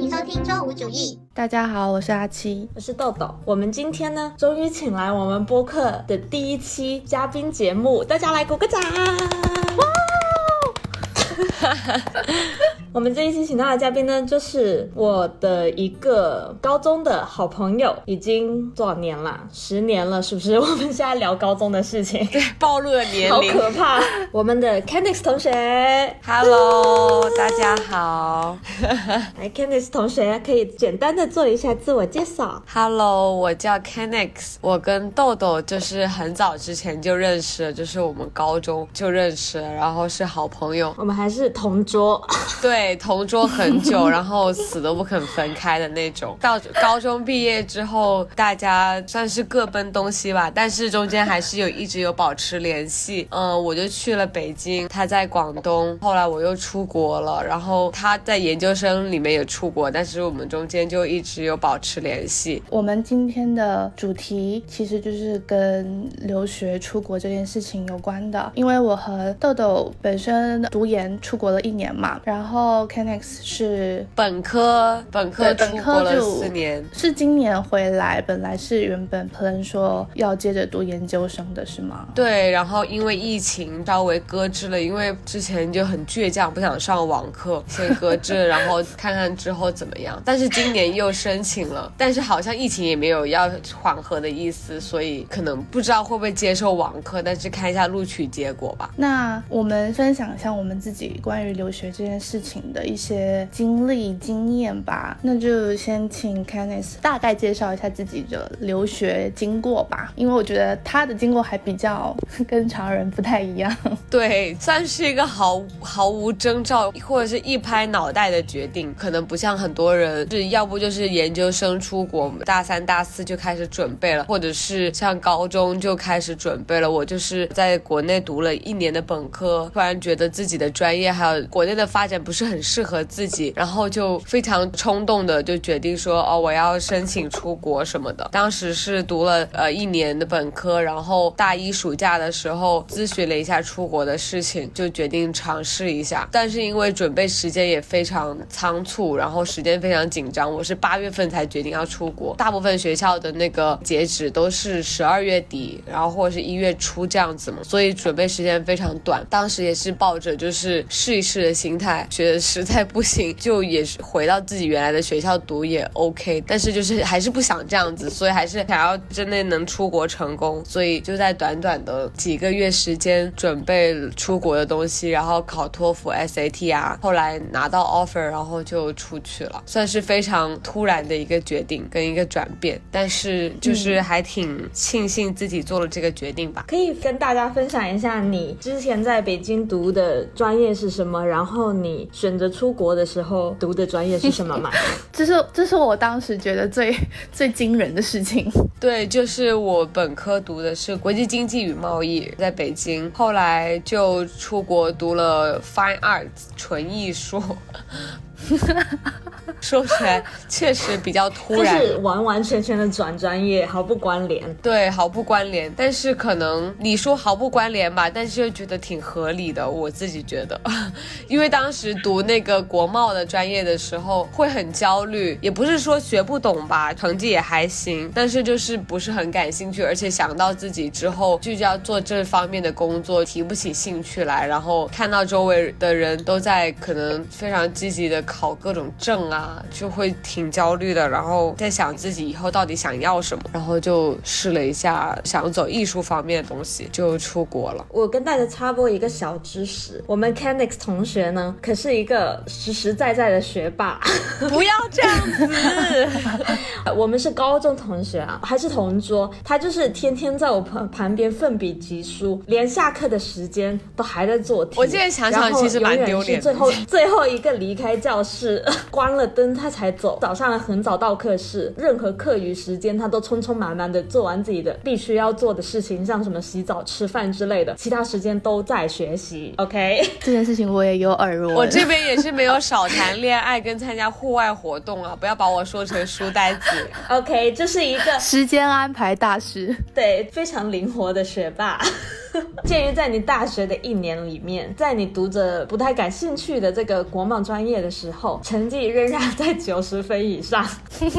欢迎收听周五主义。大家好，我是阿七，我是豆豆。我们今天呢，终于请来我们播客的第一期嘉宾节目，大家来鼓个掌！哇！我们这一期请到的嘉宾呢，就是我的一个高中的好朋友，已经多少年了？十年了，是不是？我们现在聊高中的事情，对，暴露了年龄好龄。可怕！我们的 Candice 同学，Hello，大家好。来，Candice 同学可以简单的做一下自我介绍。Hello，我叫 Kenix，我跟豆豆就是很早之前就认识了，就是我们高中就认识了，然后是好朋友，我们还是同桌，对，同桌很久，然后死都不肯分开的那种。到高中毕业之后，大家算是各奔东西吧，但是中间还是有一直有保持联系。嗯、我就去了北京，他在广东，后来我又出国了，然后他在研究生里面也出国，但是我们中间就一直有保持联系。我们今天的主题其实就是跟留学出国这件事情有关的，因为我和豆豆本身读研出国了一年嘛，然后 Kenix 是本科本科本科就四年，是今年回来，本来是原本 plan 说要接着读研究生的是吗？对，然后因为疫情稍微搁置了，因为之前就很倔强，不想上网课，先搁置，然后看看之后怎么样。但是今年又申请了，但是好像疫情也没有要缓和的意思，所以可能不知道会不会接受网课，但是看一下录取结果吧。那我们分享一下我们自己关于留学这件事情的一些经历经验吧。那就先请 Canis 大概介绍一下自己的留学经过吧，因为我觉得他的经过还比较 跟常人不太一样。对，算是一个毫毫无征兆或者是一拍脑袋的决定，可能不像很多人是要不就是研究生出国，大三大四就开始准备了，或者是像高中就开始准备了。我就是在国内读了一年的本科，突然觉得自己的专业还有国内的发展不是很适合自己，然后就非常冲动的就决定说哦，我要申请出国什么的。当时是读了呃一年的本科，然后大一暑假的时候咨询了一下出国的事情，就决定尝试一下。但是因为准备时间也非常仓促，然后时间非常紧张，我是八月份才决定要出国。大部分学校的那个截止都是十二月底，然后或者是一月初这样子嘛，所以准备时间非常短。当时也是抱着就是试一试的心态，觉得实在不行就也是回到自己原来的学校读也 OK，但是就是还是不想这样子，所以还是想要真的能出国成功，所以就在短短的几个月时间准备出国的东西，然后考托福、SAT 啊，后来拿到 offer，然后就出去了，算是非常突然的一个决定跟一个转变，但是就是还挺庆幸自己做了这个决定吧。可以跟大家分享一下你之前在北京读的专业是什么，然后你选择出国的时候读的专业是什么吗？这是这是我当时觉得最 最惊人的事情。对，就是我本科读的是国际经济与贸易，在北京，后来就出国读了 Fine Arts 纯艺术。说起来确实比较突然就然，是完完全全的转专业，毫不关联。对，毫不关联。但是可能你说毫不关联吧，但是又觉得挺合理的，我自己觉得。因为当时读那个国贸的专业的时候会很焦虑，也不是说学不懂吧，成绩也还行，但是就是不是很感兴趣，而且想到自己之后就要做这方面的工作，提不起兴趣来，然后看到周围的人都在可能非常积极的考各种证啊，就会挺焦虑的，然后在想自己以后到底想要什么，然后就试了一下，想走艺术方面的东西，就出国了。我跟大家插播一个小知识，我们 Canix 同学呢，可是一个实实在在的学霸。不要这样子，我们是高中同学啊，还是同桌。他就是天天在我旁旁边奋笔疾书，连下课的时间都还在做题。我现在想想其实蛮丢脸最后最后一个离开教室，关了灯他才走。早上很早到课室，任何课余时间他都匆匆忙忙的做完自己的必须要做的事情，像什么洗澡、吃饭之类的，其他时间都在学习。OK。这件事情我也有耳闻。我这边也是没有少谈恋爱跟参加户外活动啊，不要把我说成书呆子。OK，这是一个时间安排大师。对非常灵活的学霸。鉴于在你大学的一年里面，在你读着不太感兴趣的这个国贸专业的时候，成绩仍然在九十分以上，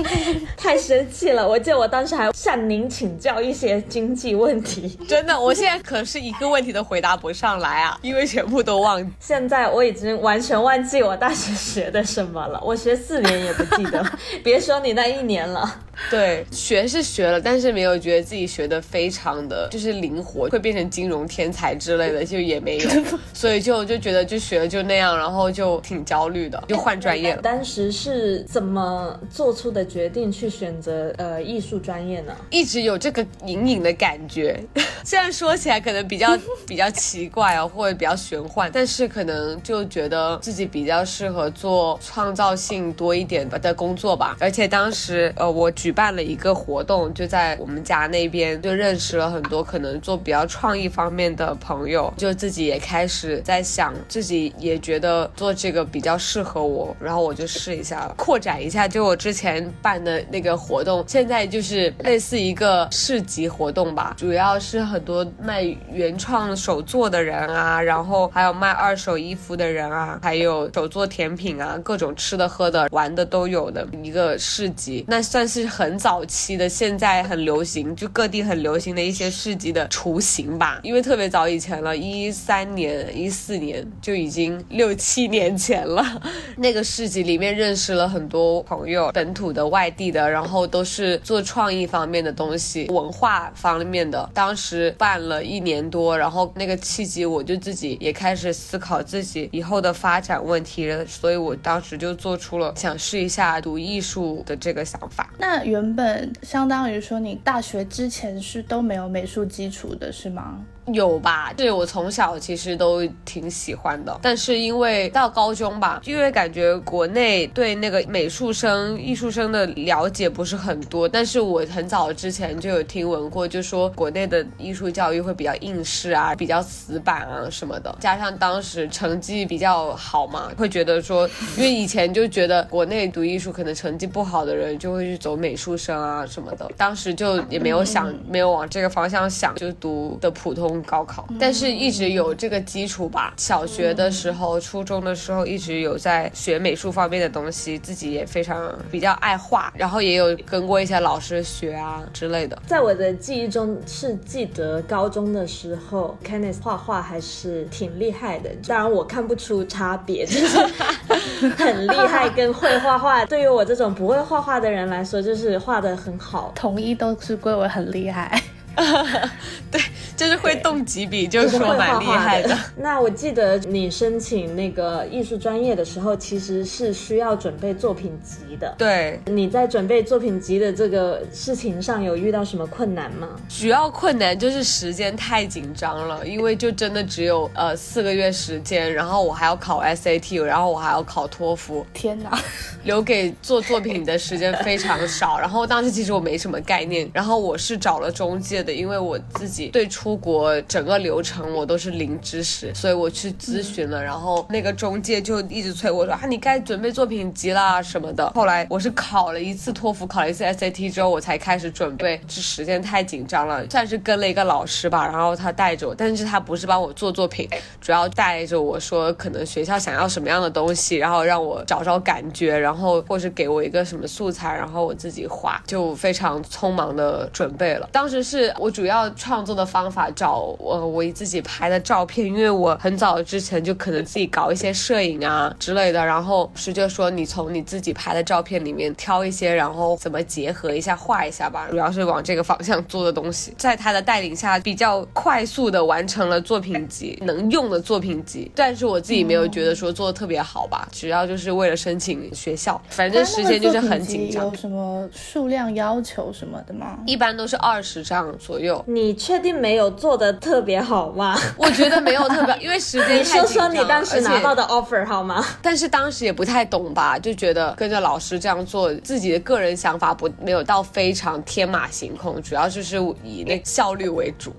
太生气了！我记得我当时还向您请教一些经济问题，真的，我现在可是一个问题都回答不上来啊，因为全部都忘。现在我已经完全忘记我大学学的什么了，我学四年也不记得，别说你那一年了。对，学是学了，但是没有觉得自己学的非常的就是灵活，会变成金融天才之类的，就也没有，所以就就觉得就学了就那样，然后就挺焦虑的，就换专业了。当时是怎么做出的决定去选择呃艺术专业呢？一直有这个隐隐的感觉，虽然说起来可能比较比较奇怪啊，或者比较玄幻，但是可能就觉得自己比较适合做创造性多一点的工作吧。而且当时呃我举办了一个活动，就在我们家那边，就认识了很多可能做比较创意方面的朋友，就自己也开始在想，自己也觉得做这个比较适合我，然后我就试一下，扩展一下，就我之前办的那个活动，现在就是类似一个市集活动吧，主要是很多卖原创手作的人啊，然后还有卖二手衣服的人啊，还有手做甜品啊，各种吃的喝的玩的都有的一个市集，那算是很早期的，现在很流行，就各地很流行的一些市集的雏形吧，因为特别早以前了，一三年、一四年就已经六七年前了。那个市集里面认识了很多朋友，本土的、外地的，然后都是做创意方面的东西、文化方面的。当时办了一年多，然后那个契机，我就自己也开始思考自己以后的发展问题，所以我当时就做出了想试一下读艺术的这个想法。那原本相当于说你大学之前是都没有美术基础的，是吗？有吧，是我从小其实都挺喜欢的，但是因为到高中吧，因为感觉国内对那个美术生、艺术生的了解不是很多，但是我很早之前就有听闻过，就说国内的艺术教育会比较应试啊，比较死板啊什么的，加上当时成绩比较好嘛，会觉得说，因为以前就觉得国内读艺术可能成绩不好的人就会去走美术生啊什么的，当时就也没有想，没有往这个方向想，就读的普通。高考，但是一直有这个基础吧。小学的时候、初中的时候，一直有在学美术方面的东西，自己也非常比较爱画，然后也有跟过一些老师学啊之类的。在我的记忆中，是记得高中的时候，Kenneth 画画还是挺厉害的。当然，我看不出差别，就是很厉害跟会画画。对于我这种不会画画的人来说，就是画的很好，统一都是归为很厉害。对，就是会动几笔，就是说蛮厉害的。那我记得你申请那个艺术专业的时候，其实是需要准备作品集的。对，你在准备作品集的这个事情上有遇到什么困难吗？主要困难就是时间太紧张了，因为就真的只有呃四个月时间，然后我还要考 SAT，然后我还要考托福。天哪，留给做作品的时间非常少。然后当时其实我没什么概念，然后我是找了中介。的，因为我自己对出国整个流程我都是零知识，所以我去咨询了，然后那个中介就一直催我说啊，你该准备作品集啦什么的。后来我是考了一次托福，考了一次 SAT 之后，我才开始准备。这时间太紧张了，算是跟了一个老师吧，然后他带着我，但是他不是帮我做作品，主要带着我说可能学校想要什么样的东西，然后让我找找感觉，然后或是给我一个什么素材，然后我自己画，就非常匆忙的准备了。当时是。我主要创作的方法找我我自己拍的照片，因为我很早之前就可能自己搞一些摄影啊之类的，然后师就说你从你自己拍的照片里面挑一些，然后怎么结合一下画一下吧，主要是往这个方向做的东西，在他的带领下比较快速的完成了作品集能用的作品集，但是我自己没有觉得说做的特别好吧，主要就是为了申请学校，反正时间就是很紧张。有什么数量要求什么的吗？一般都是二十张。左右，你确定没有做的特别好吗？我觉得没有特别，因为时间太紧张。你说说你当时拿到的 offer 好吗？但是当时也不太懂吧，就觉得跟着老师这样做，自己的个人想法不没有到非常天马行空，主要就是以那效率为主。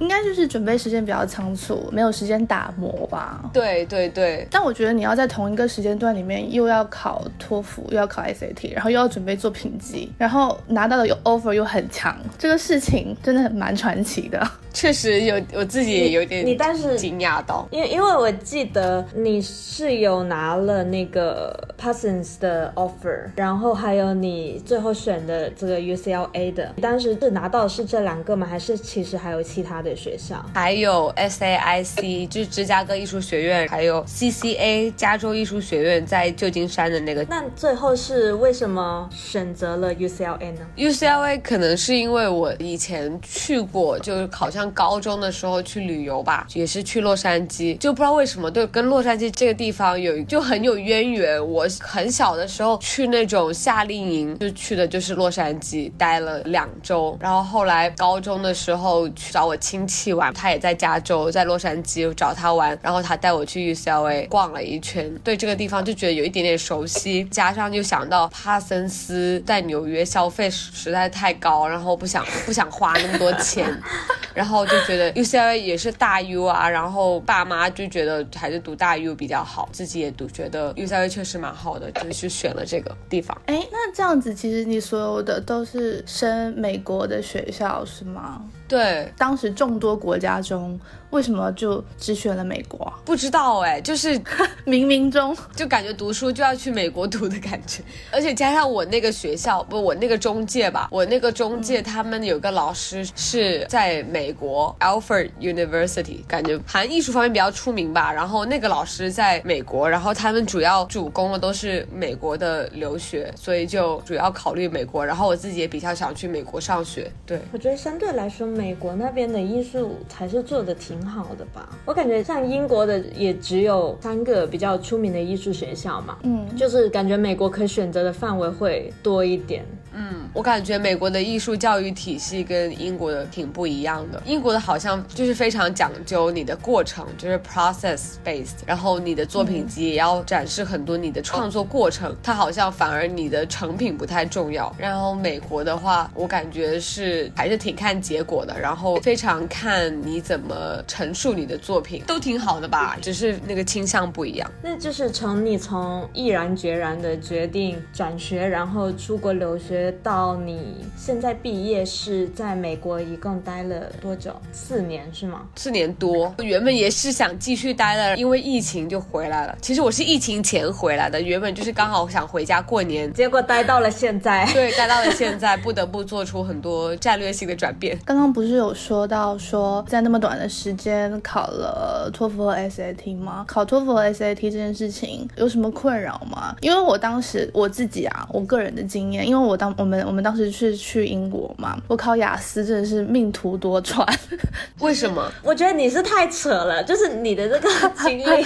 应该就是准备时间比较仓促，没有时间打磨吧？对对对。但我觉得你要在同一个时间段里面，又要考托福，又要考 SAT，然后又要准备做评级，然后拿到的有 offer 又很强，这个事情。真的蛮传奇的。的。确实有我自己也有点你当时惊讶到，因为因为我记得你是有拿了那个 Parsons 的 offer，然后还有你最后选的这个 UCLA 的，你当时是拿到的是这两个吗？还是其实还有其他的学校？还有 SAIC 就是芝加哥艺术学院，还有 CCA 加州艺术学院在旧金山的那个。那最后是为什么选择了 UCLA 呢？UCLA 可能是因为我以前去过，就考上高中的时候去旅游吧，也是去洛杉矶，就不知道为什么对跟洛杉矶这个地方有就很有渊源。我很小的时候去那种夏令营，就去的就是洛杉矶，待了两周。然后后来高中的时候去找我亲戚玩，他也在加州，在洛杉矶找他玩，然后他带我去 UCLA 逛了一圈，对这个地方就觉得有一点点熟悉，加上又想到帕森斯在纽约消费实在太高，然后不想不想花那么多钱，然后就觉得 UCLA 也是大 U 啊，然后爸妈就觉得还是读大 U 比较好，自己也读觉得 UCLA 确实蛮好的，就去选了这个地方。哎，那这样子，其实你所有的都是升美国的学校是吗？对，当时众多国家中，为什么就只选了美国啊？不知道哎，就是 冥冥中，就感觉读书就要去美国读的感觉，而且加上我那个学校，不，我那个中介吧，我那个中介他们有个老师是在美国 Alfred University，感觉好像艺术方面比较出名吧。然后那个老师在美国，然后他们主要主攻的都是美国的留学，所以就主要考虑美国。然后我自己也比较想去美国上学，对。我觉得相对来说，美国那边的艺术还是做的挺好的吧。我感觉像英国的也只有三个比较出名的艺术学校嘛，嗯，就是感觉美国可选择的范围会多一点。嗯，我感觉美国的艺术教育体系跟英国的挺不一样的。英国的好像就是非常讲究你的过程，就是 process based，然后你的作品集也要展示很多你的创作过程。它好像反而你的成品不太重要。然后美国的话，我感觉是还是挺看结果的，然后非常看你怎么陈述你的作品，都挺好的吧，只是那个倾向不一样。那就是从你从毅然决然的决定转学，然后出国留学，到你现在毕业是在美国一共待了多久？四年是吗？四年多，原本也是想继续待的，因为疫情就回来了。其实我是疫情前回来的，原本就是刚好想回家过年，结果待到了现在。对，待到了现在，不得不做出很多战略性的转变。刚刚不是有说到说在那么短的时间考了托福和 SAT 吗？考托福和 SAT 这件事情有什么困扰吗？因为我当时我自己啊，我个人的经验，因为我当我们我们当时是去英国嘛，我考雅思真的是命途多舛。为什么？我觉得你是太扯了，就是你的这个经历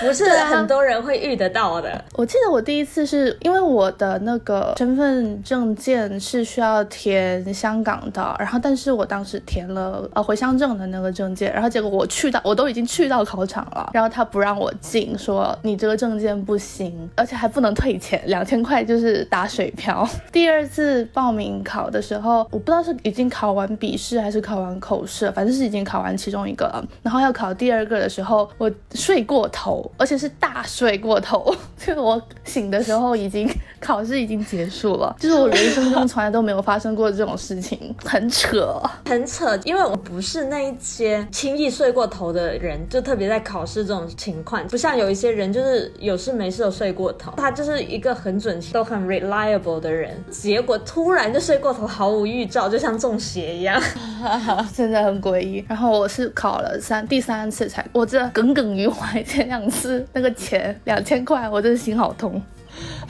不是很多人会遇得到的。我记得我第一次是因为我的那个身份证件是需要填香港的，然后但是我当时填了呃回乡证的那个证件，然后结果我去到我都已经去到考场了，然后他不让我进，说你这个证件不行，而且还不能退钱，两千块就是打水漂。第二第二次报名考的时候，我不知道是已经考完笔试还是考完口试，反正是已经考完其中一个了，然后要考第二个的时候，我睡过头，而且是大睡过头，就是我醒的时候已经考试已经结束了，就是我人生中从来都没有发生过这种事情，很扯。很扯，因为我不是那一些轻易睡过头的人，就特别在考试这种情况，不像有一些人就是有事没事都睡过头，他就是一个很准都很 reliable 的人，结果突然就睡过头，毫无预兆，就像中邪一样。真的很诡异。然后我是考了三第三次才，我这耿耿于怀前两次那个钱两千块，我真的心好痛。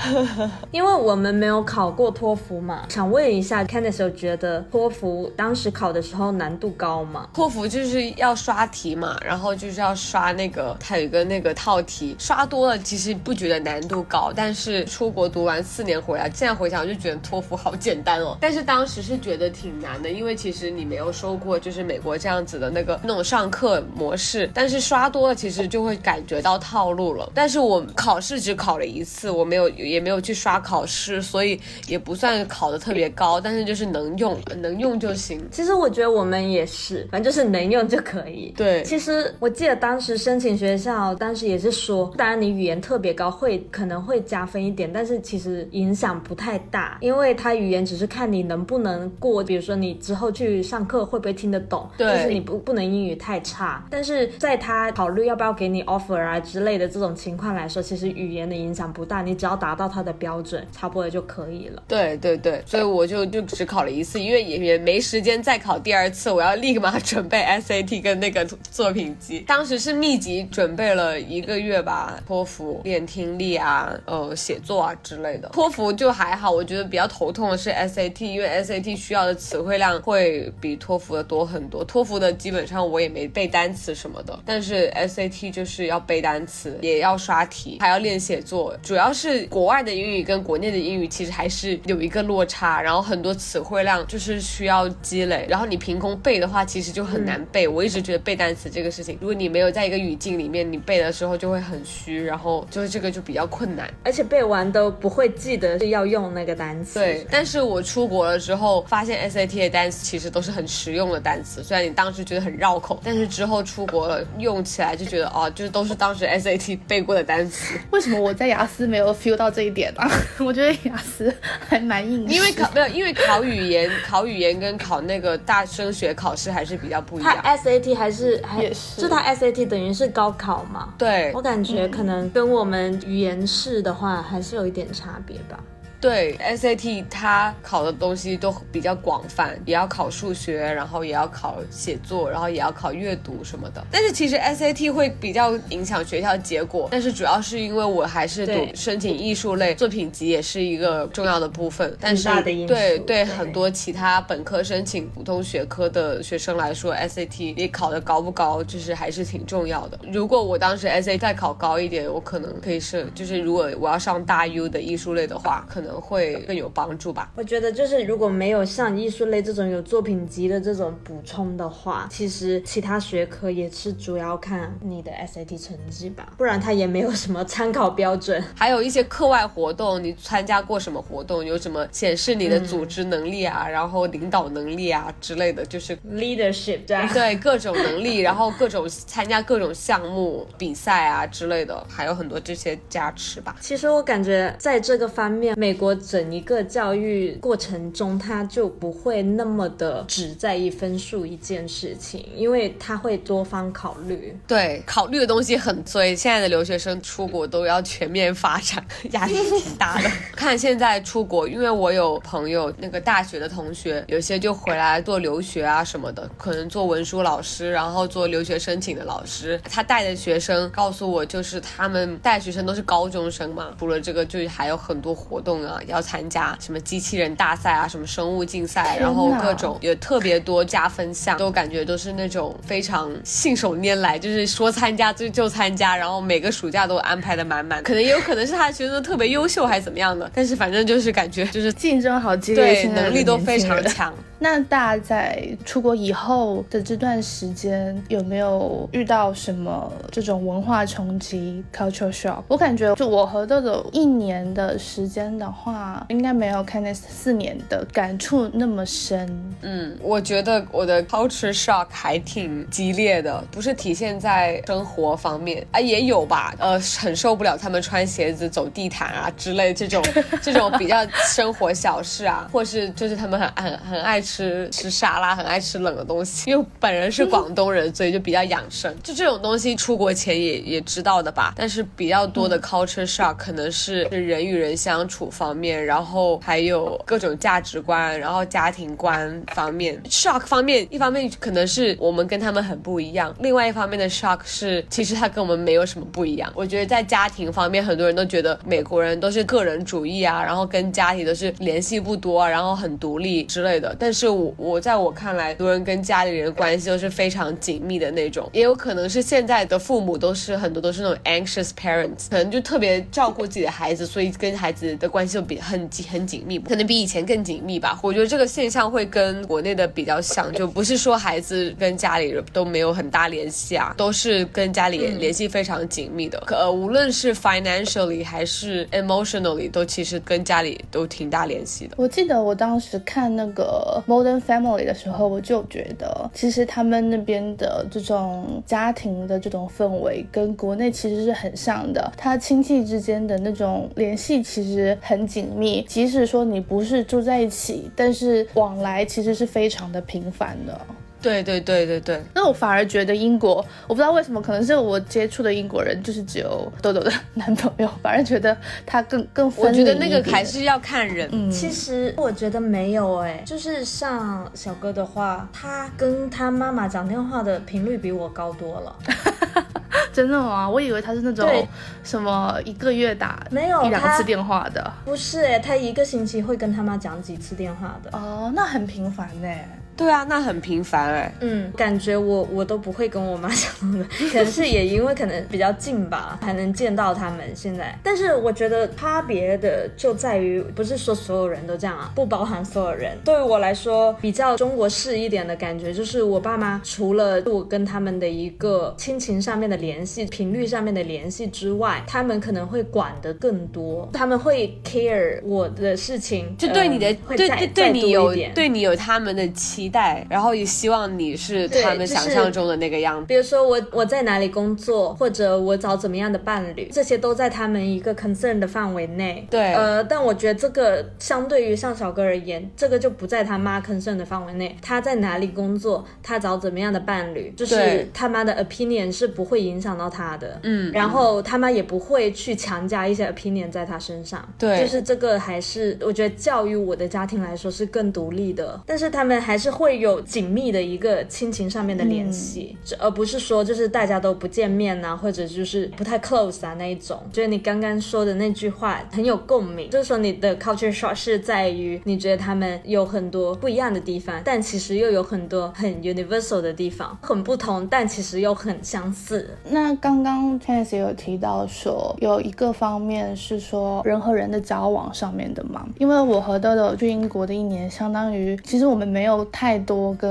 因为我们没有考过托福嘛，想问一下，Candice 有觉得托福当时考的时候难度高吗？托福就是要刷题嘛，然后就是要刷那个，它有一个那个套题，刷多了其实不觉得难度高，但是出国读完四年回来，现在回想就觉得托福好简单哦，但是当时是觉得挺难的，因为其实你没有受过就是美国这样子的那个那种上课模式，但是刷多了其实就会感觉到套路了。但是我考试只考了一次，我没有也没有去刷考试，所以也不算考的特别高，但是就是能用，能用就行。其实我觉得我们也是，反正就是能用就可以。对其实我记得当时申请学校，当时也是说，当然你语言特别高会可能会加分一点，但是其实影响不太大，因为它语言只是看你能不能过，比如说你之后去上课会不会听得懂，就是你不不能英语太差。但是在他考虑要不要给你 offer 啊之类的这种情况来说，其实语言的影响不大，你只要达到他的标准，差不多就可以了。对对对，所以我就就只考了一次，因为也也没时间再考第二次，我要立马准备 SAT 跟那个作品集。当时是密集准备了一个月吧，托福练听力啊，呃，写作啊之类的。托福就还好，我觉得比较头痛的是 SAT，因为 SAT 需要的词汇量会比托福的多很多。托福的基本上我也没背单词什么的，但是 SAT 就是要背单词，也要刷题，还要练写作。主要是国外的英语跟国内的英语其实还是有一个落差，然后很多词汇量就是需要积累，然后你凭空背的话，其实就很难背。我一直觉得背单词这个事情，如果你没有在一个语境里面，你背的时候就会很虚，然后就是这个就比较困难。而且背完都不会记得是要用那个单词。对，但是我出国了之后，发现 SAT 的单词其实都是很实用的单词，虽然你当时觉得很绕口，但是之后出国了用起来就觉得哦，就是都是当时 SAT 背过的单词。为什么我在雅思没有 feel 到这一点啊？我觉得雅思还蛮硬的，因为考没有，因为考语言，考语言跟考那个大升学考试还是比较不一它样。SAT 还是还也是就它 SAT 等于是高考嘛？对我感觉可能跟我们语言试的话还是有一点差别吧。对，SAT 它考的东西都比较广泛，也要考数学，然后也要考写作，然后也要考阅读什么的。但是其实 SAT 会比较影响学校结果，但是主要是因为我还是读申请艺术类，作品集也是一个重要的部分。但是大的因素对对很多其他本科申请普通学科的学生来说，SAT 你考的高不高，就是还是挺重要的。如果我当时 SAT 再考高一点，我可能可以是，就是如果我要上大 U 的艺术类的话，可能会更有帮助吧。我觉得就是如果没有像艺术类这种有作品集的这种补充的话，其实其他学科也是主要看你的 SAT 成绩吧，不然它也没有什么参考标准。还有一些课外活动，你参加过什么活动？有什么显示你的组织能力啊，然后领导能力啊之类的，就是 Leadership 这样。对各种能力，然后各种参加各种项目比赛啊之类的，还有很多这些加持吧。其实我感觉在这个方面，美国整一个教育过程中，他就不会那么的只在意分数一件事情，因为他会多方考虑。对，考虑的东西很，所以现在的留学生出国都要全面发展，压力挺大的。看现在出国，因为我有朋友，那个大学的同学，有些就回来做留学啊什么的，可能做文书老师，然后做留学申请的老师。他带的学生告诉我，就是他们带学生都是高中生嘛，除了这个，就还有很多活动啊，要参加什么机器人大赛啊，什么生物竞赛，然后各种有特别多加分项，都感觉都是那种非常信手拈来，就是说参加就就参加，然后每个暑假都安排的？满满。可能也有可能是他的？学生特别优秀还是怎么样的，但是反正就是感觉就是竞争好激烈，对能力都非常强。那大家在出国以后的？这段时间，有没有遇到什么这种文化冲击 （culture shock）？我感觉，就我和豆豆一年的？时间的话，应该没有 Kenneth 四年的感触那么深。嗯，我觉得我的 culture shock 还挺激烈的，不是体现在生活方面啊，也有吧。呃，很受不了他们穿鞋子走地毯啊之类这种 这种比较生活小事啊，或是就是他们很很很爱吃吃沙拉，很爱吃冷的东西。因为本人是广东人，所以就比较养生。就这种东西，出国前也也知道的吧。但是比较多的 culture shock 可能是是人与人相处方方面，然后还有各种价值观，然后家庭观方面。shock 方面，一方面可能是我们跟他们很不一样，另外一方面的 shock 是其实他跟我们没有什么不一样。我觉得在家庭方面，很多人都觉得美国人都是个人主义啊，然后跟家庭都是联系不多，然后很独立之类的。但是我我在我看来，很多人跟家里人关系都是非常紧密的那种，也有可能是现在的父母都是很多都是那种 anxious parents，可能就特别照顾自己的孩子，所以跟孩子的关系就比很紧很紧密，可能比以前更紧密吧。我觉得这个现象会跟国内的比较像，就不是说孩子跟家里人都没有很大联系啊，都是跟家里联系非常紧密的。呃，无论是 financially 还是 emotionally，都其实跟家里都挺大联系的。我记得我当时看那个 Modern Family 的时候，我就觉得其实他们那边的这种家庭的这种氛围跟国内其实是很像的，他亲戚之间的那种联系其实很紧密，即使说你不是住在一起，但是往来其实是非常的频繁的。对对对对对，那我反而觉得英国，我不知道为什么，可能是我接触的英国人就是只有豆豆的男朋友，反而觉得他更更分我觉得那个还是要看人。嗯其实我觉得没有哎、就是像小哥的话，他跟他妈妈讲电话的频率比我高多了。真的吗？我以为他是那种什么一个月打没有一两次电话的。不是哎、他一个星期会跟他妈讲几次电话的。哦，那很频繁呢。对啊，那很频繁哎。嗯，感觉我我都不会跟我妈讲的，可能是也因为可能比较近吧，还能见到他们现在。但是我觉得差别的就在于，不是说所有人都这样啊，不包含所有人。对于我来说，比较中国式一点的感觉，就是我爸妈除了我跟他们的一个亲情上面的联系、频率上面的联系之外，他们可能会管的更多，他们会 care 我的事情，就对你的、对对对你有一点对你有他们的期待，然后也希望你是他们想象中的那个样子。比如说我我在哪里工作，或者我找怎么样的伴侣，这些都在他们一个 concern 的范围内。对呃，但我觉得这个相对于像小哥而言，这个就不在他妈 concern 的范围内。他在哪里工作，他找怎么样的伴侣，就是他妈的 opinion 是不会影响到他的。嗯然后他妈也不会去强加一些 opinion 在他身上。对就是这个还是我觉得教育我的家庭来说是更独立的，但是他们还是会有紧密的一个亲情上面的联系，这而不是说就是大家都不见面呐、或者就是不太 close 啊那一种。觉得你刚刚说的那句话很有共鸣，就是说你的 culture shock 是在于你觉得他们有很多不一样的地方，但其实又有很多很 universal 的地方，很不同，但其实又很相似。那刚刚 Chance 也有提到说，有一个方面是说人和人的交往上面的嘛，因为我和豆豆去英国的一年，相当于其实我们没有太多跟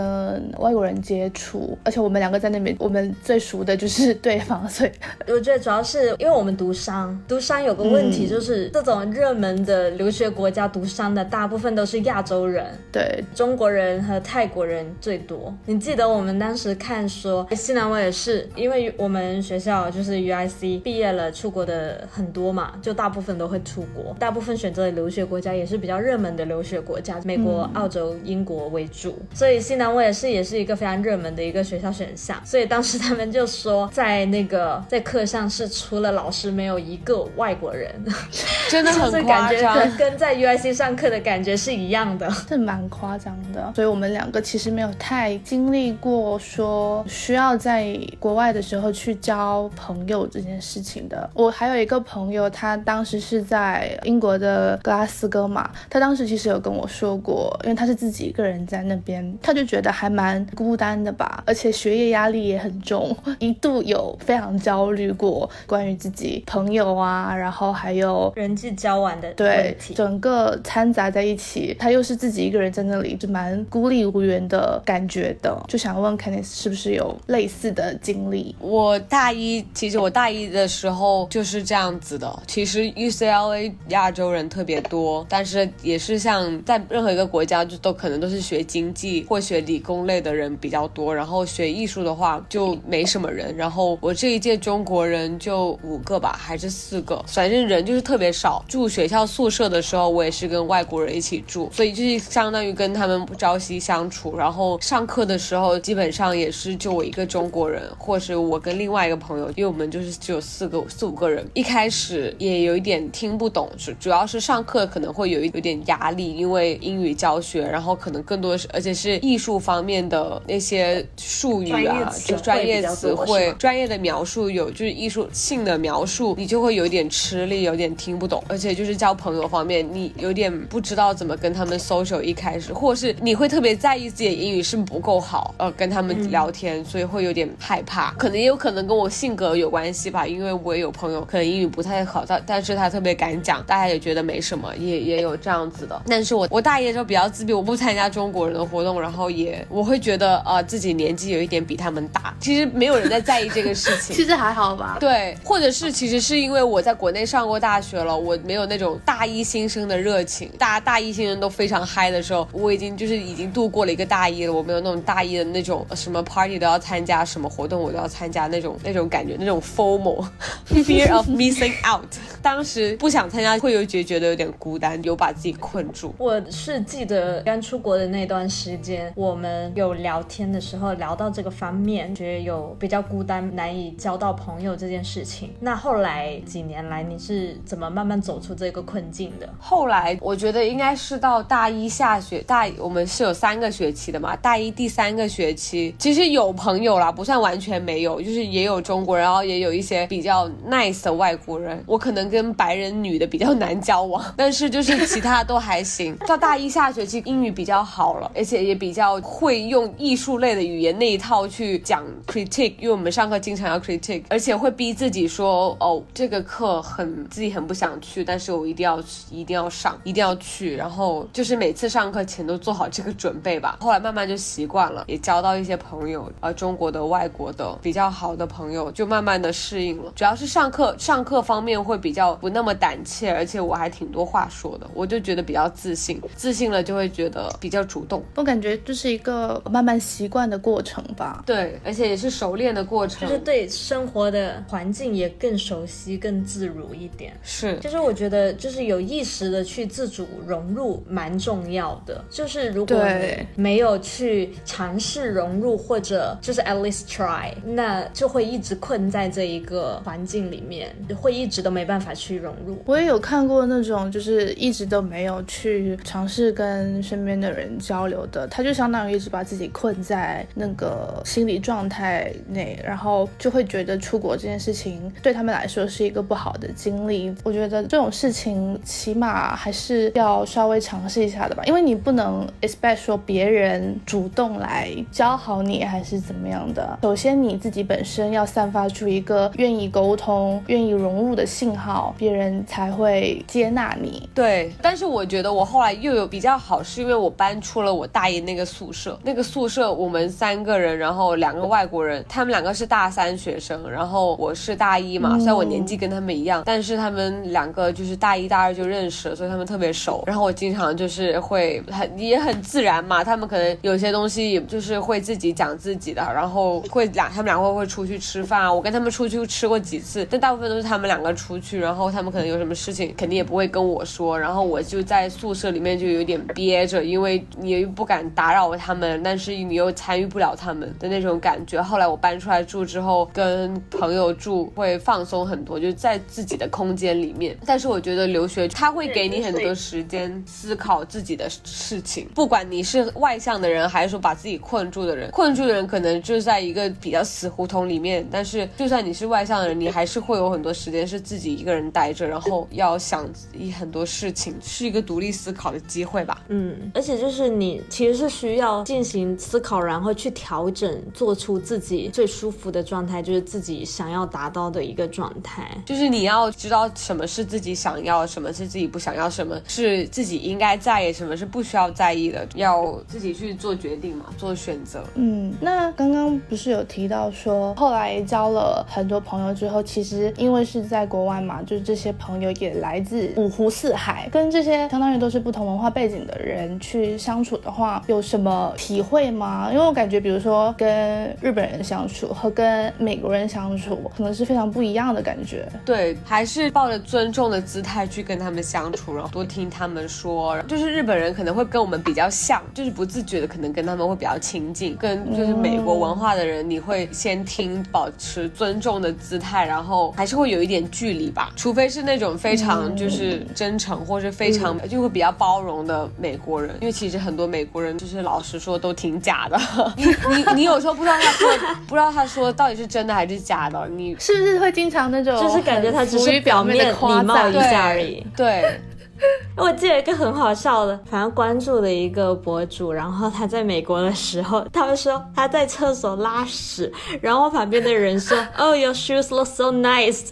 外国人接触，而且我们两个在那边，我们最熟的就是对方，所以 我觉得主要是因为我们读商，读商有个问题嗯就是、这种热门的留学国家读商的大部分都是亚洲人，对。中国人和泰国人最多。你记得我们当时看说西南我也是，因为我们学校就是 UIC 毕业了出国的很多嘛，就大部分都会出国，大部分选择的留学国家也是比较热门的留学国家，美国、澳洲、英国为主，所以西南威尔士也是一个非常热门的一个学校选项。所以当时他们就说，在那个 在课上是除了老师没有一个外国人，真的 就是很感觉夸张。跟跟在 UIC 上课的感觉是一样的。这蛮夸张的，所以我们两个其实没有太经历过说需要在国外的时候去交朋友这件事情的。我还有一个朋友，他当时是在英国的格拉斯哥嘛，他当时其实有跟我说过，因为他是自己一个人在那边，他就觉得还蛮孤单的吧，而且学业压力也很重，一度有非常焦虑过关于自己朋友啊，然后还有人际交往的对。整个掺杂在一起，他又是自己一个人在那里，就蛮孤立无援的感觉的。就想问 Kenneth 是不是有类似的经历？我大一，其实我大一的时候就是这样子的。其实 UCLA 亚洲人特别多，但是也是像在任何一个国家，就都可能都是学经济或学理工类的人比较多。然后学艺术的话就没什么人。然后我这一届中国人就五个吧，还是四个，反正人就是特别少。住学校宿舍的时候，我也是跟外国人一起住，所以就是相当于跟他们朝夕相处。然后上课的时候，基本上也是就我一个中国人，或是我跟另外一个朋友，因为我们就是只有四个四五个人。一开始也有一点听不懂，主主要是上课可能会有一有点压力，因为英语教学，然后可能更多是，而且是艺术方面的那些术语啊，就专业词汇、专业的描述有就是艺术性的描述，你就会有点吃力，有点听不懂。而且就是交朋友方面，你有点不知道怎么跟他们 social 一开始，或者是你会特别在意自己的英语是不够好，呃，跟他们聊天，所以会有点害怕。可能也有可能跟我性格有关系吧，因为我也有朋友可能英语不太好，但但是他特别敢讲，大家也觉得没什么，也也有这样子的。但是我我大一的时候比较自闭，我不参加中国人的活动，然后也我会觉得呃自己年纪有一点比他们大，其实没有人在在意这个事 情，其实还好吧。对，或者是其实是因为我在国内上过大学了，我没有那种大一新生的热情，大家大一新生都非常嗨的时候，我已经就是已经度过了一个大一了，我没有那种大一的那种什么 party 都要参加，什么活动我都要参加那种那种感觉，那种 formal，fear of missing out。当时不想参加，会有觉觉得有点孤单，有把自己困住。我是记得刚出国的那段时时间，我们有聊天的时候聊到这个方面，觉得有比较孤单，难以交到朋友这件事情。那后来几年来，你是怎么慢慢走出这个困境的？后来我觉得应该是到大一下学，大我们是有三个学期的嘛，大一第三个学期，其实有朋友啦，不算完全没有，就是也有中国人，然后也有一些比较 nice 的外国人。我可能跟白人女的比较难交往，但是就是其他都还行。到大一下学期，英语比较好了，而且也比较会用艺术类的语言那一套去讲 critique，因为我们上课经常要 critique，而且会逼自己说，哦，这个课很自己很不想去，但是我一定要一定要上，一定要去，然后就是每次上课前都做好这个准备吧。后来慢慢就习惯了，也交到一些朋友，呃，中国的、外国的比较好的朋友，就慢慢的适应了。主要是上课上课方面会比较不那么胆怯，而且我还挺多话说的，我就觉得比较自信，自信了就会觉得比较主动。我感觉就是一个慢慢习惯的过程吧。对，而且也是熟练的过程，就是对生活的环境也更熟悉、更自如一点。是，就是我觉得就是有意识的去自主融入蛮重要的。就是如果你没有去尝试融入，或者就是 at least try，那就会一直困在这一个环境里面，会一直都没办法去融入。我也有看过那种就是一直都没有去尝试跟身边的人交流的，他就相当于一直把自己困在那个心理状态内，然后就会觉得出国这件事情对他们来说是一个不好的经历。我觉得这种事情起码还是要稍微尝试一下的吧，因为你不能 expect 说别人主动来教好你还是怎么样的。首先你自己本身要散发出一个愿意沟通、愿意融入的信号，别人才会接纳你。对，但是我觉得我后来又有比较好，是因为我搬出了我大一那个宿舍，那个宿舍我们三个人，然后两个外国人，他们两个是大三学生，然后我是大一嘛，虽然我年纪跟他们一样，但是他们两个就是大一大二就认识了，所以他们特别熟。然后我经常就是会很也很自然嘛，他们可能有些东西就是会自己讲自己的，然后会两他们两个会出去吃饭啊，我跟他们出去吃过几次，但大部分都是他们两个出去，然后他们可能有什么事情肯定也不会跟我说，然后我就在宿舍里面就有点憋着，因为你不敢打扰他们，但是你又参与不了他们的那种感觉。后来我搬出来住之后，跟朋友住会放松很多，就在自己的空间里面。但是我觉得留学他会给你很多时间思考自己的事情，不管你是外向的人，还是说把自己困住的人，困住的人可能就是在一个比较死胡同里面。但是就算你是外向的人，你还是会有很多时间是自己一个人待着，然后要想一很多事情，是一个独立思考的机会吧。嗯，而且就是你其实是需要进行思考，然后去调整，做出自己最舒服的状态，就是自己想要达到的一个状态。就是你要知道什么是自己想要，什么是自己不想要，什么是自己应该在意，什么是不需要在意的，要自己去做决定嘛，做选择。嗯，那刚刚不是有提到说，后来交了很多朋友之后，其实因为是在国外嘛，就是这些朋友也来自五湖四海，跟这些相当于都是不同文化背景的人去相处的话，有什么体会吗？因为我感觉，比如说跟日本人相处和跟美国人相处，可能是非常不一样的感觉。对，还是抱着尊重的姿态去跟他们相处，然后多听他们说。就是日本人可能会跟我们比较像，就是不自觉的可能跟他们会比较亲近。跟就是美国文化的人，你会先听，保持尊重的姿态，然后还是会有一点距离吧。除非是那种非常就是真诚或是非常就会比较包容的美国人，因为其实很多美国人就是老实说都挺假的。你你你有时候不知道他说 不知道他说到底是真的还是假的，你是不是会经常那种就是感觉他只是表面礼貌夸赞一下而已对。我记得一个很好笑的，反正关注的一个博主，然后他在美国的时候，他们说他在厕所拉屎，然后旁边的人说，Oh your shoes look so nice，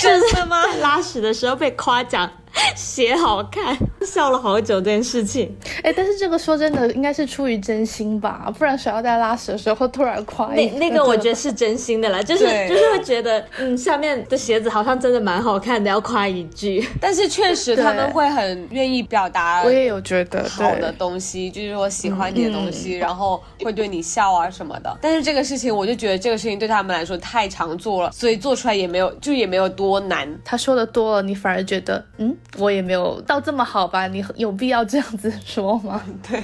真的吗？在拉屎的时候被夸奖 鞋好看，笑了好久这件事情。哎，但是这个说真的，应该是出于真心吧，不然谁要在拉屎的时候突然夸那那个我觉得是真心的啦，就是就是会觉得，嗯，下面的鞋子好像真的蛮好看的，要夸一句。但是确实 他们会很愿意表达我也有觉得好的东西，就是说喜欢你的东西，然后会对你笑啊什么的。但是这个事情，我就觉得这个事情对他们来说太常做了，所以做出来也没有，就也没有多难。他说的多了，你反而觉得，嗯，我也没有到这么好吧？你有必要这样子说吗？对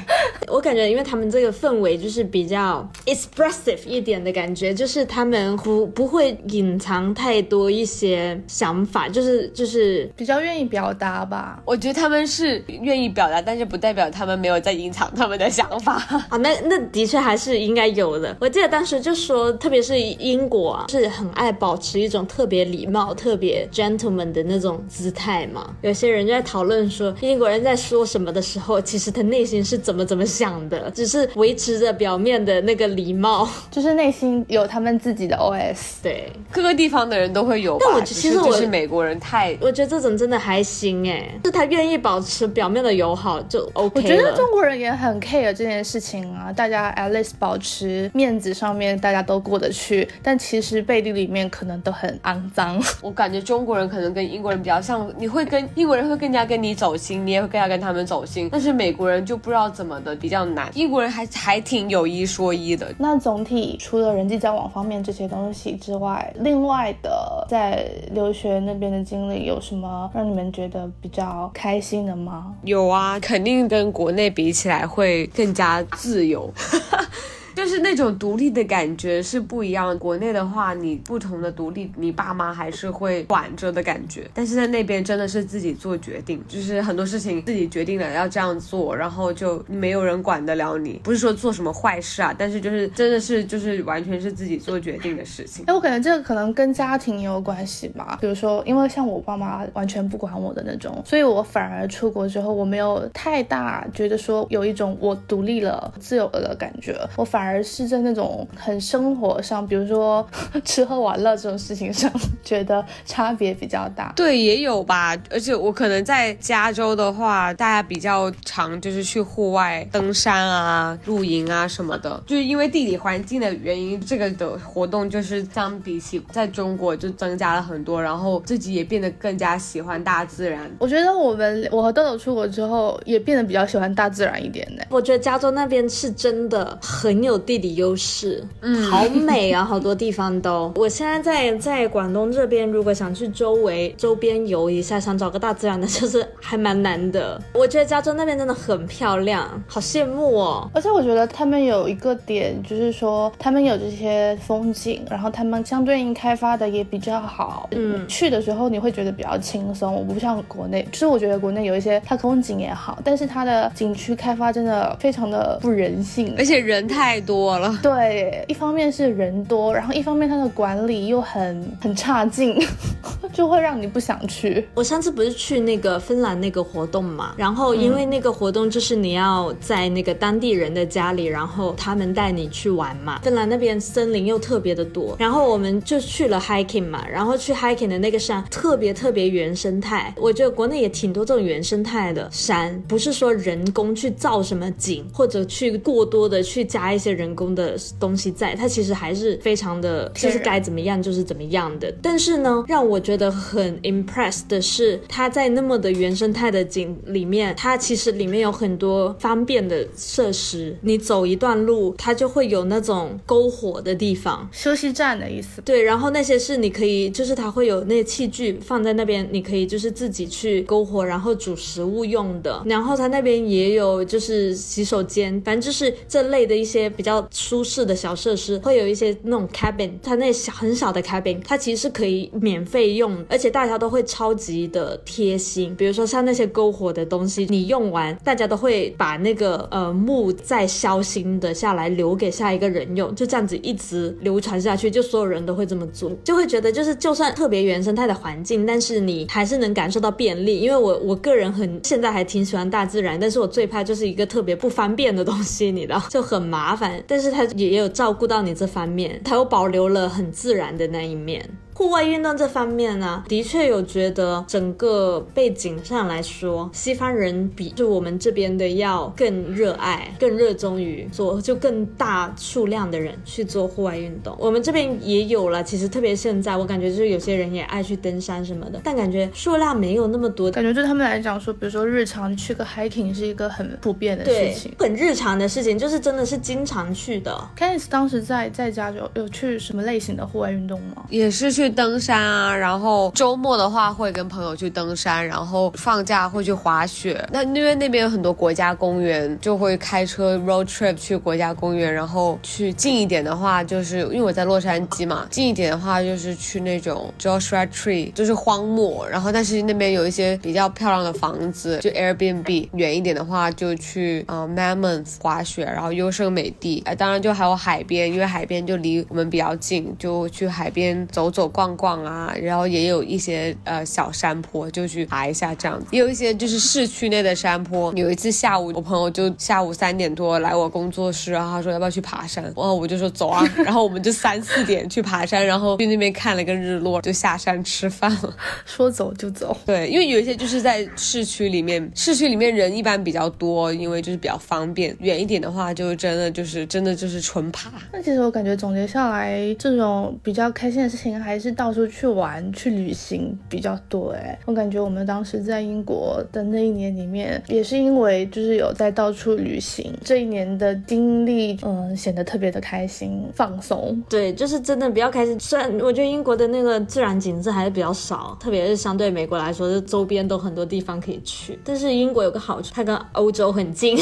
我感觉，因为他们这个氛围就是比较 expressive 一点的感觉，就是他们不不会隐藏太多一些想法，就是就是比较愿意表达吧。我觉得他们是愿意表达，但是不代表他们没有在隐藏他们的想法。啊，那那的确还是应该有的。我记得当时就说，特别是英国啊，是很爱保持一种特别礼貌、特别 gentleman 的那种姿态嘛。有些人就在讨论说，英国人在说什么的时候，其实他内心是怎么怎么想的，只是维持着表面的那个礼貌。就是内心有他们自己的 OS。对，各个地方的人都会有吧，但我其实我是美国人太我觉得这种真的还行哎，就他愿意保持表面的友好就 OK 我觉得中国人也很 care 这件事情啊，大家 at least 保持面子上面大家都过得去，但其实背地里面可能都很肮脏。我感觉中国人可能跟英国人比较像，你会跟英国人会更加跟你走心，你也会更加跟他们走心。但是美国人就不知道怎么的比较难，英国人还还挺有一说一的。那总体除了人际交往方面这些东西之外，另外的在留学那边的经历有什么让你们觉得比较开心的吗？有啊，肯定跟国内比起来会更加自由。就是那种独立的感觉是不一样。国内的话，你不同的独立，你爸妈还是会管着的感觉。但是在那边真的是自己做决定，就是很多事情自己决定了要这样做，然后就没有人管得了你。不是说做什么坏事啊，但是就是真的是就是完全是自己做决定的事情。哎，我感觉这个可能跟家庭也有关系吧。比如说，因为像我爸妈完全不管我的那种，所以我反而出国之后，我没有太大觉得说有一种我独立了、自由了的感觉。我反而是在那种很生活上，比如说 吃喝玩乐这种事情上，觉得差别比较大。对，也有吧。而且我可能在加州的话，大家比较常就是去户外登山啊、露营啊什么的，就是因为地理环境的原因，这个的活动就是相比起在中国就增加了很多，然后自己也变得更加喜欢大自然。我觉得我们我和豆豆出国之后，也变得比较喜欢大自然一点呢。我觉得加州那边是真的很有地理优势，嗯，好美啊，好多地方都。我现在在在广东这边，如果想去周围周边游一下，想找个大自然的，就是还蛮难的。我觉得加州那边真的很漂亮，好羡慕哦。而且我觉得他们有一个点，就是说他们有这些风景，然后他们相对应开发的也比较好。嗯去的时候你会觉得比较轻松，我不像国内，就是我觉得国内有一些它风景也好，但是它的景区开发真的非常的不人性。而且人太多了，对，一方面是人多，然后一方面它的管理又很很差劲，就会让你不想去。我上次不是去那个芬兰那个活动嘛，然后因为那个活动就是你要在那个当地人的家里，然后他们带你去玩嘛。芬兰那边森林又特别的多，然后我们就去了 hiking 嘛，然后去 hiking 的那个山特别特别原生态。我觉得国内也挺多这种原生态的山，不是说人工去造什么景，或者去过多的去加一些人工的东西在，它其实还是非常的，就是该怎么样就是怎么样的。但是呢，让我觉得很 impressed 的是，它在那么的原生态的景里面，它其实里面有很多方便的设施。你走一段路，它就会有那种篝火的地方。休息站的意思。对，然后那些是你可以，就是它会有那些器具放在那边，你可以就是自己去篝火，然后煮食物用的。然后它那边也有就是洗手间，反正就是这类的一些比比较舒适的小设施，会有一些那种 cabin，它那小很小的 cabin，它其实是可以免费用，而且大家都会超级的贴心。比如说像那些篝火的东西，你用完，大家都会把那个呃木再烧新的下来留给下一个人用，就这样子一直流传下去，就所有人都会这么做，就会觉得就是就算特别原生态的环境，但是你还是能感受到便利。因为我我个人很现在还挺喜欢大自然，但是我最怕就是一个特别不方便的东西，你知道，就很麻烦。但是他也有照顾到你这方面，他又保留了很自然的那一面。户外运动这方面呢，的确有觉得整个背景上来说，西方人比就我们这边的要更热爱、更热衷于做，就更大数量的人去做户外运动。我们这边也有了，其实特别现在，我感觉就是有些人也爱去登山什么的，但感觉数量没有那么多。感觉对他们来讲说，比如说日常去个 hiking 是一个很普遍的事情，很日常的事情，就是真的是经常去的。Kenneth 当时在在家就有去什么类型的户外运动吗？也是去。登山啊，然后周末的话会跟朋友去登山，然后放假会去滑雪。那因为那边有很多国家公园，就会开车 road trip 去国家公园，然后去近一点的话，就是因为我在洛杉矶嘛，近一点的话就是去那种 Joshua Tree，就是荒漠。然后但是那边有一些比较漂亮的房子，就 Airbnb。远一点的话就去呃 Mammoth 滑雪，然后优胜美地。哎，当然就还有海边，因为海边就离我们比较近，就去海边走走。逛逛啊，然后也有一些呃小山坡，就去爬一下这样子。也有一些就是市区内的山坡。有一次下午，我朋友就下午三点多来我工作室，然后他说要不要去爬山，然后我就说走啊。然后我们就三四点去爬山，然后去那边看了个日落，就下山吃饭了。说走就走。对，因为有一些就是在市区里面，市区里面人一般比较多，因为就是比较方便。远一点的话，就真的就是真的就是纯爬。那其实我感觉总结下来，这种比较开心的事情还是。是到处去玩、去旅行比较多哎，我感觉我们当时在英国的那一年里面，也是因为就是有在到处旅行，这一年的经历，嗯，显得特别的开心、放松。对，就是真的比较开心。虽然我觉得英国的那个自然景色还是比较少，特别是相对美国来说，就周边都很多地方可以去。但是英国有个好处，它跟欧洲很近。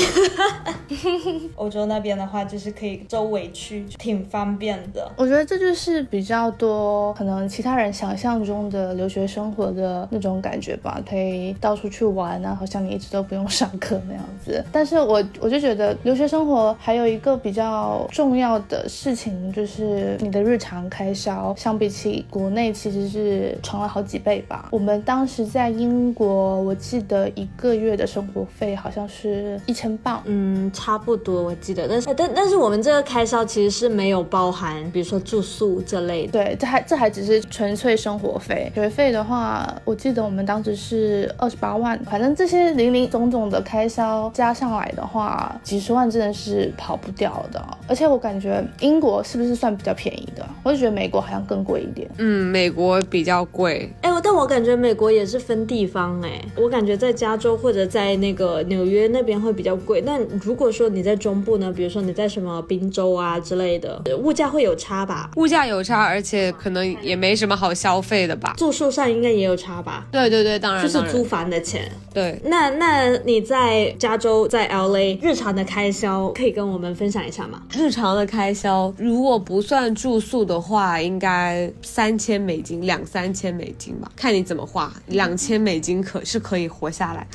欧洲那边的话，就是可以周围去，挺方便的。我觉得这就是比较多可能。嗯，其他人想象中的留学生活的那种感觉吧，可以到处去玩啊，好像你一直都不用上课那样子。但是我我就觉得留学生活还有一个比较重要的事情，就是你的日常开销，相比起国内其实是成了好几倍吧。我们当时在英国，我记得一个月的生活费好像是一千镑，嗯，差不多我记得。但是但但是我们这个开销其实是没有包含，比如说住宿这类的。对，这还这还只。是纯粹生活费，学费的话，我记得我们当时是二十八万，反正这些零零总总的开销加上来的话，几十万真的是跑不掉的。而且我感觉英国是不是算比较便宜的？我就觉得美国好像更贵一点。嗯，美国比较贵。哎，但我感觉美国也是分地方哎，我感觉在加州或者在那个纽约那边会比较贵。那如果说你在中部呢，比如说你在什么宾州啊之类的，物价会有差吧？物价有差，而且可能也。没什么好消费的吧，住宿上应该也有差吧？对对对，当然就是租房的钱。对，那那你在加州在 LA 日常的开销可以跟我们分享一下吗？日常的开销如果不算住宿的话，应该三千美金，两三千美金吧，看你怎么花。两千美金可是可以活下来。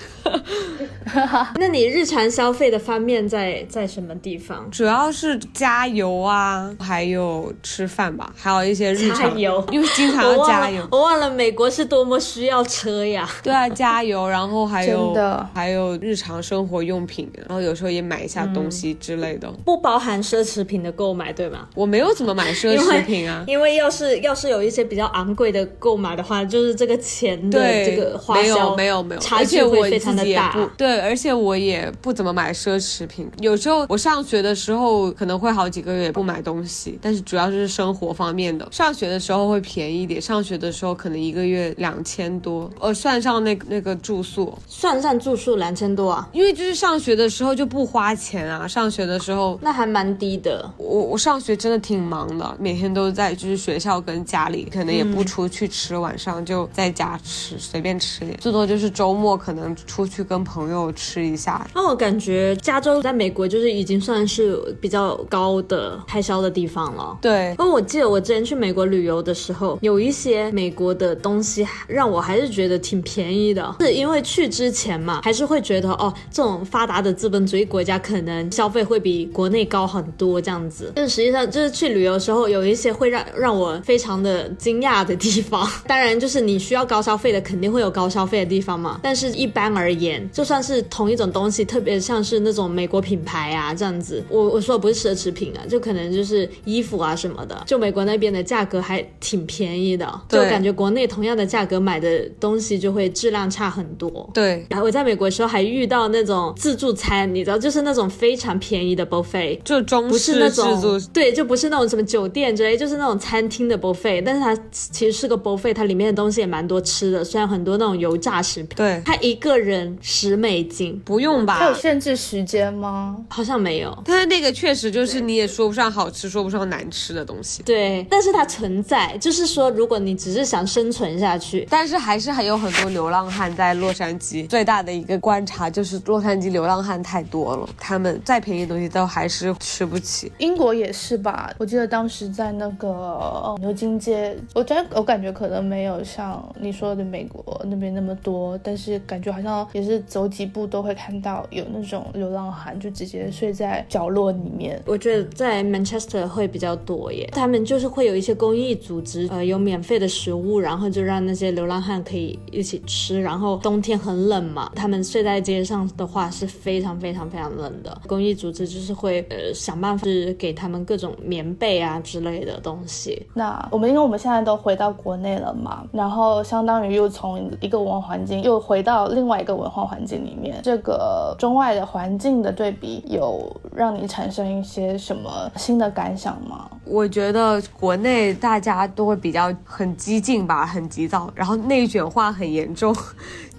那你日常消费的方面在在什么地方？主要是加油啊，还有吃饭吧，还有一些日常油。因为经常要加油，我忘了美国是多么需要车呀。对啊，加油，然后还有还有日常生活用品，然后有时候也买一下东西之类的，不包含奢侈品的购买，对吗？我没有怎么买奢侈品啊，因为要是要是有一些比较昂贵的购买的话，就是这个钱的这个花销没有没有，差距会非常的大。对，而且我也不怎么买奢侈品，有时候我上学的时候可能会好几个月不买东西，但是主要是生活方面的，上学的时候会。便宜一点，上学的时候可能一个月两千多，呃，算上那那个住宿，算上住宿两千多啊，因为就是上学的时候就不花钱啊，上学的时候那还蛮低的。我我上学真的挺忙的，每天都在就是学校跟家里，可能也不出去吃，晚上就在家吃，随便吃点，最多就是周末可能出去跟朋友吃一下。那我感觉加州在美国就是已经算是比较高的开销的地方了。对，因为我记得我之前去美国旅游的时候，有一些美国的东西让我还是觉得挺便宜的，是因为去之前嘛，还是会觉得哦，这种发达的资本主义国家可能消费会比国内高很多这样子。但实际上就是去旅游的时候，有一些会让让我非常的惊讶的地方。当然，就是你需要高消费的，肯定会有高消费的地方嘛。但是一般而言，就算是同一种东西，特别像是那种美国品牌啊这样子，我我说的不是奢侈品啊，就可能就是衣服啊什么的，就美国那边的价格还挺便宜的，就感觉国内同样的价格买的东西就会质量差很多。对，然后我在美国的时候还遇到那种自助餐，你知道，就是那种非常便宜的 buffet，就中不是式那种自助，对，就不是那种什么酒店之类，就是那种餐厅的 buffet，但是它其实是个 buffet，它里面的东西也蛮多吃的，虽然很多那种油炸食品。对，它一个人十美金，不用吧它有？限制时间吗？好像没有。但是那个确实就是你也说不上好吃，说不上难吃的东西。对，但是它存在，就是说，如果你只是想生存下去，但是还是还有很多流浪汉在洛杉矶。最大的一个观察就是洛杉矶流浪汉太多了，他们再便宜的东西都还是吃不起。英国也是吧？我记得当时在那个呃牛津街，我觉得我感觉可能没有像你说的美国那边那么多，但是感觉好像也是走几步都会看到有那种流浪汉就直接睡在角落里面。我觉得在 Manchester 会比较多耶，他们就是会有一些公益组织，呃，有免费的食物，然后就让那些流浪汉可以一起吃。然后冬天很冷嘛，他们睡在街上的话是非常非常非常冷的。公益组织就是会呃想办法是给他们各种棉被啊之类的东西。那我们因为我们现在都回到国内了嘛，然后相当于又从一个文化环境又回到另外一个文化环境里面，这个中外的环境的对比有让你产生一些什么新的感想吗？我觉得国内大家都会比较很激进吧，很急躁，然后内卷化很严重，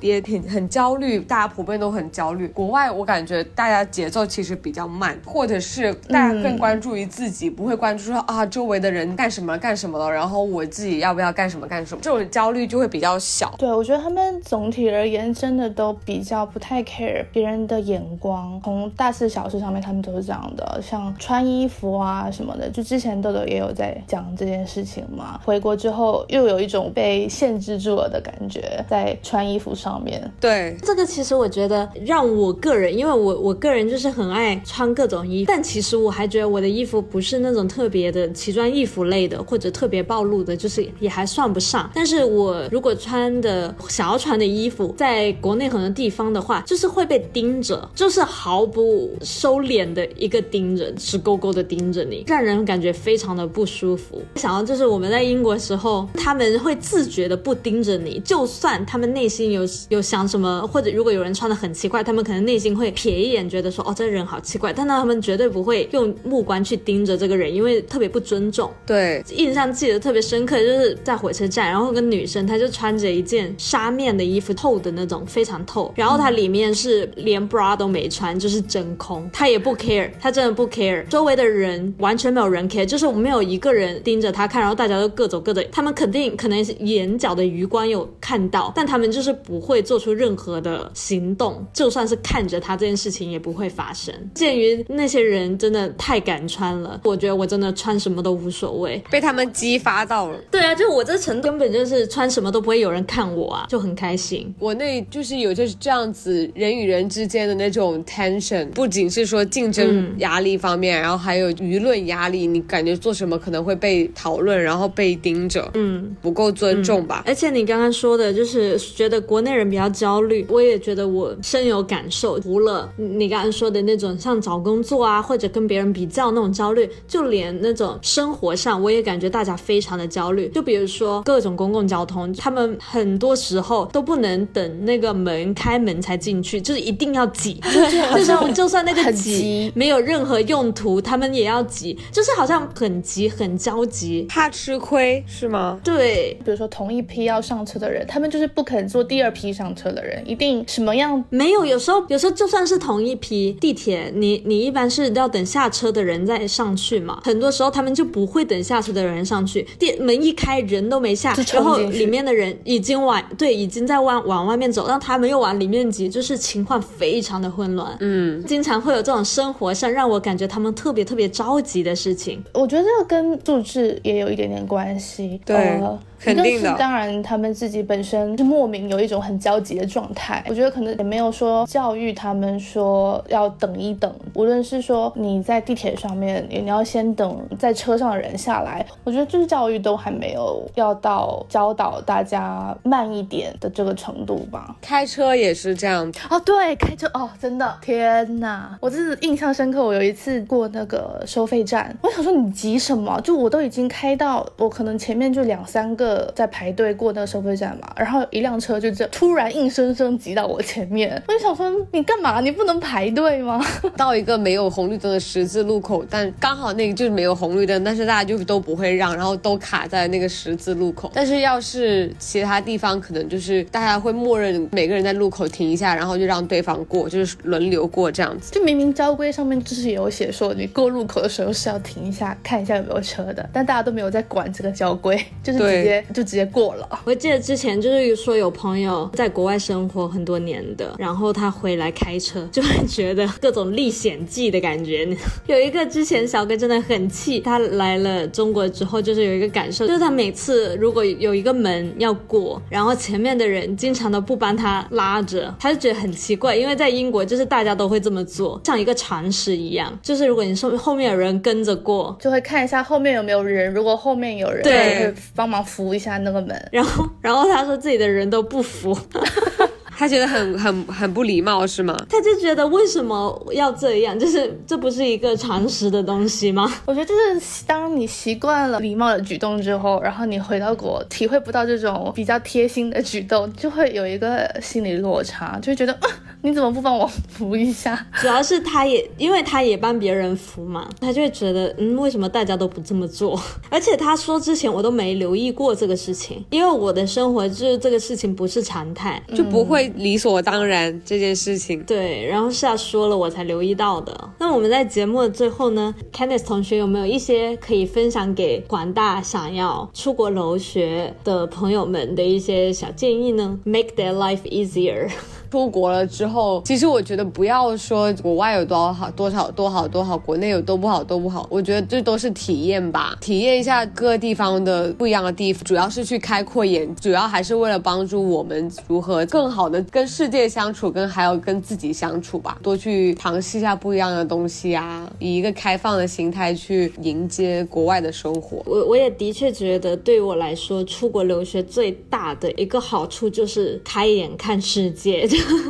也挺很焦虑，大家普遍都很焦虑。国外我感觉大家节奏其实比较慢，或者是大家更关注于自己，不会关注说啊周围的人干什么干什么了，然后我自己要不要干什么干什么，这种焦虑就会比较小。对，我觉得他们总体而言真的都比较不太 care 别人的眼光，从大事小事上面他们都是这样的，像穿衣服啊什么的，就之前豆豆也有在讲这件事情嘛。回国之后又有一种被限制住了的感觉，在穿衣服上面。对，这个其实我觉得让我个人，因为我我个人就是很爱穿各种衣服，但其实我还觉得我的衣服不是那种特别的奇装异服类的，或者特别暴露的，就是也还算不上。但是我如果穿的想要穿的衣服，在国内很多地方的话，就是会被盯着，就是毫不收敛的一个盯着，直勾勾的盯着你，让人感觉非常的不舒服。想要就是我们在英国时候，他们会自觉的不盯着你，就算他们内心有有想什么，或者如果有人穿的很奇怪，他们可能内心会瞥一眼，觉得说哦这人好奇怪，但他们绝对不会用目光去盯着这个人，因为特别不尊重。对，印象记得特别深刻，就是在火车站，然后有个女生，她就穿着一件纱面的衣服，透的那种，非常透，然后她里面是连 bra 都没穿，就是真空，她也不 care，她真的不 care，周围的人完全没有人 care，就是没有一个人盯着她看，然后大家都各走各的，他们肯定可能是眼角的余光有看到，但他们就是不会做出任何的行动，就算是看着他这件事情也不会发生。鉴于那些人真的太敢穿了，我觉得我真的穿什么都无所谓。被他们激发到了。对啊，就我这程度根本就是穿什么都不会有人看我啊，就很开心。我那就是有就是这样子人与人之间的那种 tension，不仅是说竞争压力方面，然后还有舆论压力，你感觉做什么可能会被讨论，然后被盯着，嗯，不够尊重吧？而且你刚刚说的，就是觉得国内人比较焦虑，我也觉得我深有感受。除了你刚刚说的那种像找工作啊，或者跟别人比较那种焦虑，就连那种生活上，我也感觉大家非常的焦虑。就比如说各种公共交通，他们很多时候都不能等那个门开门才进去，就是一定要挤，就是就算那个很挤急没有任何用途，他们也要挤，就是好像很急很焦急。怕吃亏是吗？对，比如说同一批要上车的人，他们就是不肯坐第二批上车的人，一定什么样？没有，有时候有时候就算是同一批地铁，你你一般是要等下车的人再上去嘛。很多时候他们就不会等下车的人上去，电门一开人都没下，然后里面的人已经往对已经在往往外面走，让他们又往里面挤，就是情况非常的混乱。嗯，经常会有这种生活上让我感觉他们特别特别着急的事情。我觉得这个跟素质也有一点点关系。对。肯定的，当然他们自己本身就莫名有一种很焦急的状态。我觉得可能也没有说教育他们说要等一等，无论是说你在地铁上面，你要先等在车上的人下来，我觉得就是教育都还没有要到教导大家慢一点的这个程度吧。开车也是这样哦，对，开车哦，真的，天哪，我真是印象深刻。我有一次过那个收费站，我想说你急什么？就我都已经开到我可能前面就两三个。在排队过那个收费站嘛，然后一辆车就这突然硬生生挤到我前面，我就想说你干嘛？你不能排队吗？到一个没有红绿灯的十字路口，但刚好那个就是没有红绿灯，但是大家就都不会让，然后都卡在那个十字路口。但是要是其他地方，可能就是大家会默认每个人在路口停一下，然后就让对方过，就是轮流过这样子。就明明交规上面就是有写说你过路口的时候是要停一下看一下有没有车的，但大家都没有在管这个交规，就是直接。就直接过了。我记得之前就是说有朋友在国外生活很多年的，然后他回来开车就会觉得各种历险记的感觉。有一个之前小哥真的很气，他来了中国之后就是有一个感受，就是他每次如果有一个门要过，然后前面的人经常都不帮他拉着，他就觉得很奇怪。因为在英国就是大家都会这么做，像一个常识一样。就是如果你说后面有人跟着过，就会看一下后面有没有人，如果后面有人，对，会帮忙扶一下那个门，然后，然后他说自己的人都不服。他觉得很很很不礼貌是吗？他就觉得为什么要这样？就是这不是一个常识的东西吗？我觉得就是当你习惯了礼貌的举动之后，然后你回到国体会不到这种比较贴心的举动，就会有一个心理落差，就会觉得啊，你怎么不帮我扶一下？主要是他也因为他也帮别人扶嘛，他就会觉得嗯，为什么大家都不这么做？而且他说之前我都没留意过这个事情，因为我的生活就是这个事情不是常态，就不会。理所当然这件事情，对，然后是要说了我才留意到的。那我们在节目的最后呢，Kenneth 同学有没有一些可以分享给广大想要出国留学的朋友们的一些小建议呢？Make their life easier。出国了之后，其实我觉得不要说国外有多好多少多好多好，国内有多不好多不好，我觉得这都是体验吧，体验一下各个地方的不一样的地方，主要是去开阔眼，主要还是为了帮助我们如何更好的跟世界相处，跟还有跟自己相处吧，多去尝试一下不一样的东西啊，以一个开放的心态去迎接国外的生活。我我也的确觉得，对我来说，出国留学最大的一个好处就是开眼看世界。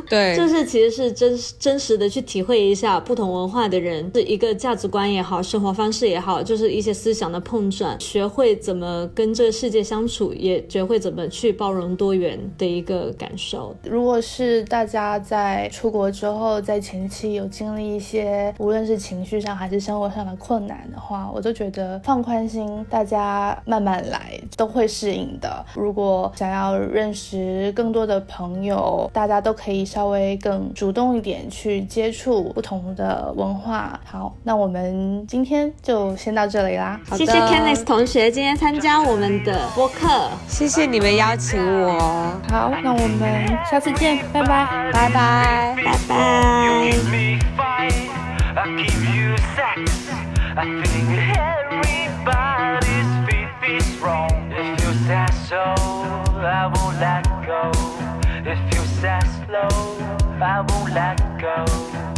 对，就是其实是真真实的去体会一下不同文化的人是一个价值观也好，生活方式也好，就是一些思想的碰撞，学会怎么跟这个世界相处，也学会怎么去包容多元的一个感受。如果是大家在出国之后，在前期有经历一些无论是情绪上还是生活上的困难的话，我都觉得放宽心，大家慢慢来都会适应的。如果想要认识更多的朋友，大家都。可以稍微更主动一点去接触不同的文化。好，那我们今天就先到这里啦。谢谢 Kenneth 同学今天参加我们的播客，谢谢你们邀请我。好，那我们下次见，拜拜，拜拜，拜拜。If you say slow, I won't let flow, I won't let go.